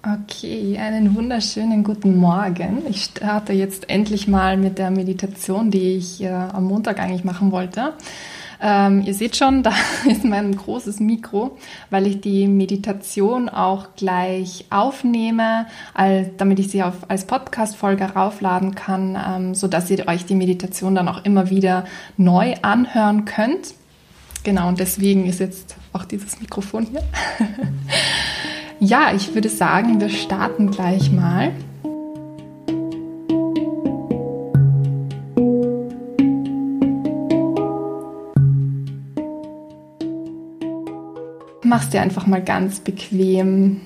Okay, einen wunderschönen guten Morgen. Ich starte jetzt endlich mal mit der Meditation, die ich äh, am Montag eigentlich machen wollte. Ähm, ihr seht schon, da ist mein großes Mikro, weil ich die Meditation auch gleich aufnehme, all, damit ich sie auf, als Podcast-Folge raufladen kann, ähm, so dass ihr euch die Meditation dann auch immer wieder neu anhören könnt. Genau, und deswegen ist jetzt auch dieses Mikrofon hier. Ja, ich würde sagen, wir starten gleich mal. Mach's dir einfach mal ganz bequem.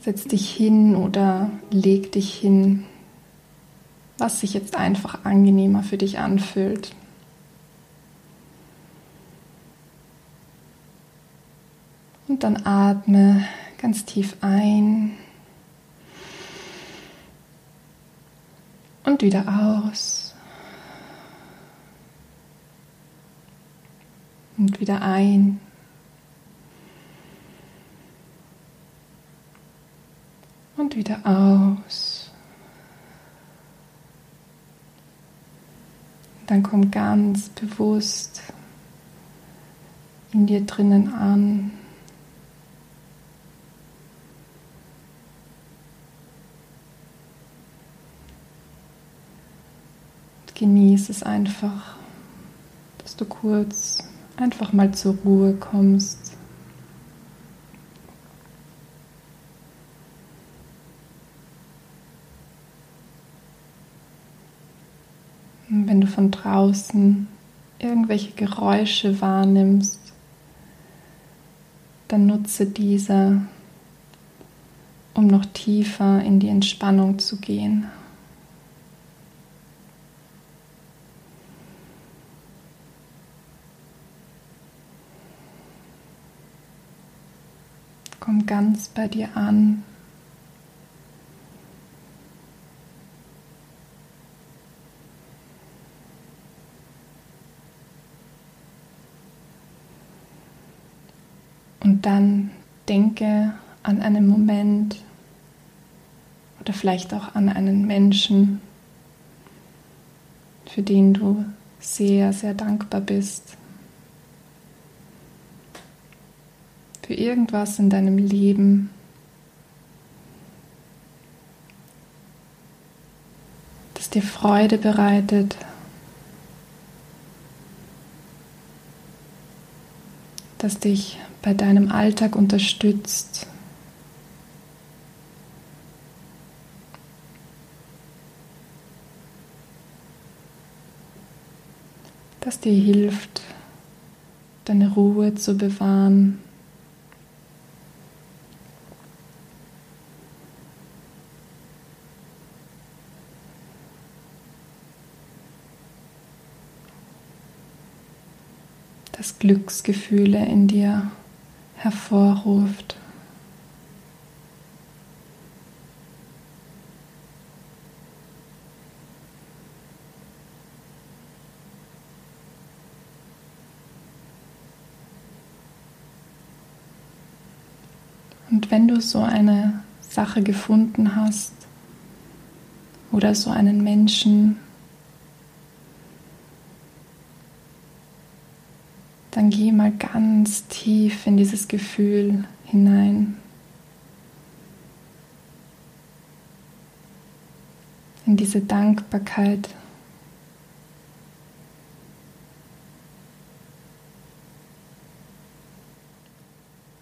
Setz dich hin oder leg dich hin, was sich jetzt einfach angenehmer für dich anfühlt. Dann atme ganz tief ein und wieder aus. Und wieder ein. Und wieder aus. Dann komm ganz bewusst in dir drinnen an. Genieße es einfach, dass du kurz einfach mal zur Ruhe kommst. Und wenn du von draußen irgendwelche Geräusche wahrnimmst, dann nutze diese, um noch tiefer in die Entspannung zu gehen. Komm ganz bei dir an. Und dann denke an einen Moment oder vielleicht auch an einen Menschen, für den du sehr, sehr dankbar bist. Für irgendwas in deinem Leben. das dir Freude bereitet. das dich bei deinem Alltag unterstützt. das dir hilft, deine Ruhe zu bewahren. Das Glücksgefühle in dir hervorruft. Und wenn du so eine Sache gefunden hast oder so einen Menschen, dann geh mal ganz tief in dieses Gefühl hinein. In diese Dankbarkeit.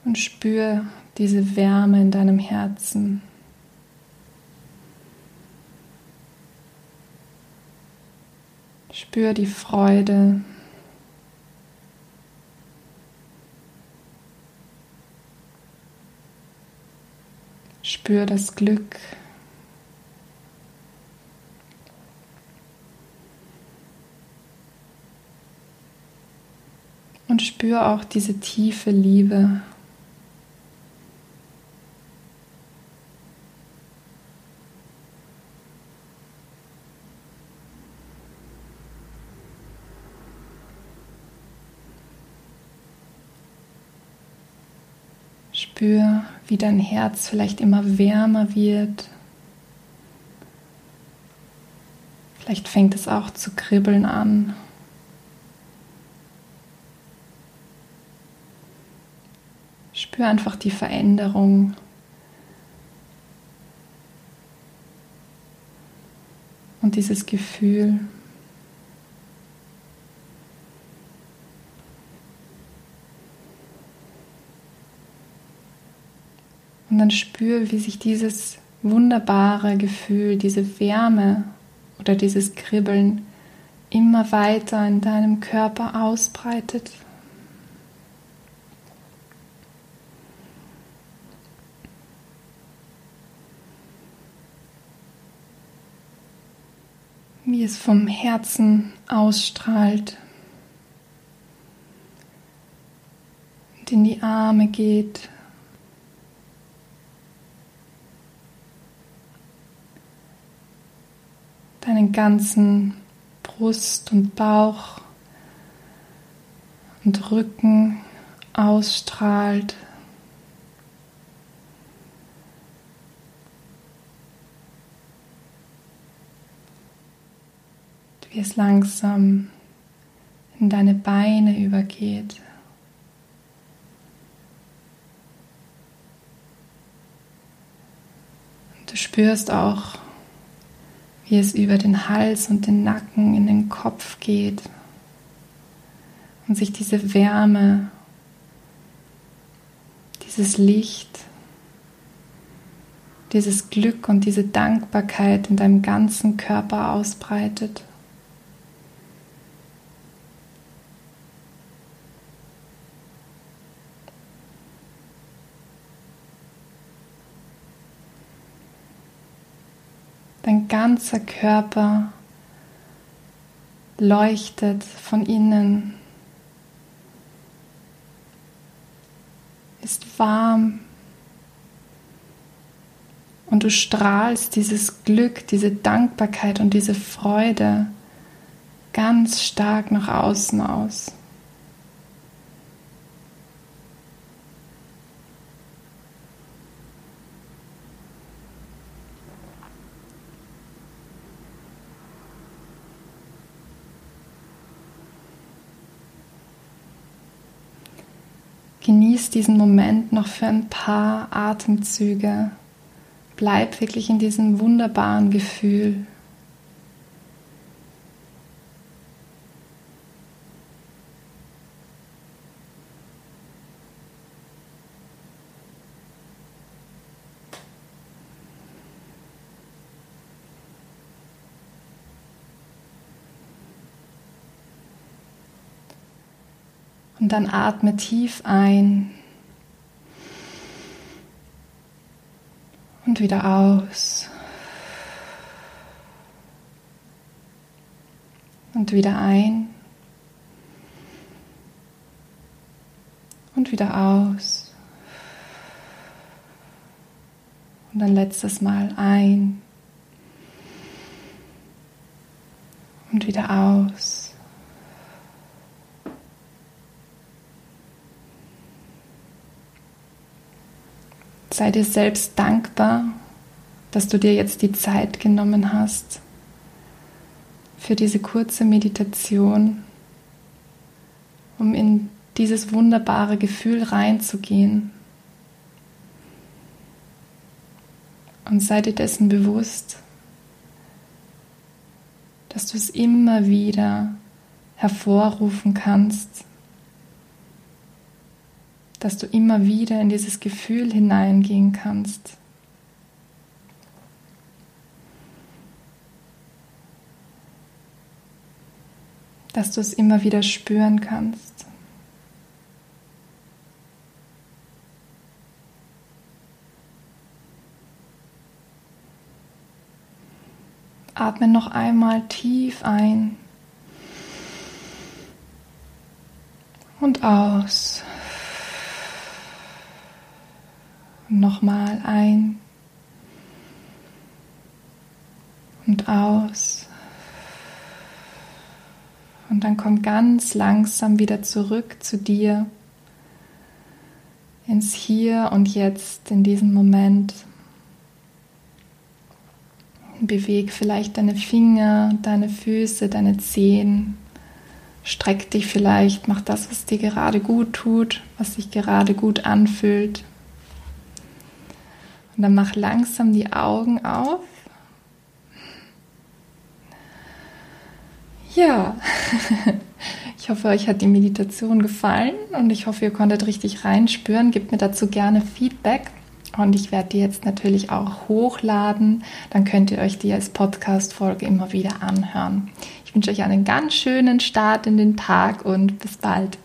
Und spür diese Wärme in deinem Herzen. Spür die Freude, Spür das Glück. Und spür auch diese tiefe Liebe. spür, wie dein Herz vielleicht immer wärmer wird. Vielleicht fängt es auch zu kribbeln an. Spür einfach die Veränderung. Und dieses Gefühl. Dann spür, wie sich dieses wunderbare Gefühl, diese Wärme oder dieses Kribbeln immer weiter in deinem Körper ausbreitet. Wie es vom Herzen ausstrahlt und in die Arme geht, deinen ganzen Brust und Bauch und Rücken ausstrahlt. Wie es langsam in deine Beine übergeht. Und du spürst auch, wie es über den Hals und den Nacken in den Kopf geht und sich diese Wärme, dieses Licht, dieses Glück und diese Dankbarkeit in deinem ganzen Körper ausbreitet. Dein ganzer Körper leuchtet von innen, ist warm und du strahlst dieses Glück, diese Dankbarkeit und diese Freude ganz stark nach außen aus. Genieß diesen Moment noch für ein paar Atemzüge. Bleib wirklich in diesem wunderbaren Gefühl. Und dann atme tief ein und wieder aus. Und wieder ein und wieder aus. Und ein letztes Mal ein und wieder aus. Sei dir selbst dankbar, dass du dir jetzt die Zeit genommen hast für diese kurze Meditation, um in dieses wunderbare Gefühl reinzugehen. Und sei dir dessen bewusst, dass du es immer wieder hervorrufen kannst dass du immer wieder in dieses Gefühl hineingehen kannst. Dass du es immer wieder spüren kannst. Atme noch einmal tief ein und aus. Nochmal ein und aus. Und dann komm ganz langsam wieder zurück zu dir ins Hier und Jetzt, in diesem Moment. Beweg vielleicht deine Finger, deine Füße, deine Zehen. Streck dich vielleicht, mach das, was dir gerade gut tut, was sich gerade gut anfühlt. Und dann mach langsam die Augen auf. Ja, ich hoffe, euch hat die Meditation gefallen und ich hoffe, ihr konntet richtig reinspüren. Gebt mir dazu gerne Feedback. Und ich werde die jetzt natürlich auch hochladen. Dann könnt ihr euch die als Podcast-Folge immer wieder anhören. Ich wünsche euch einen ganz schönen Start in den Tag und bis bald.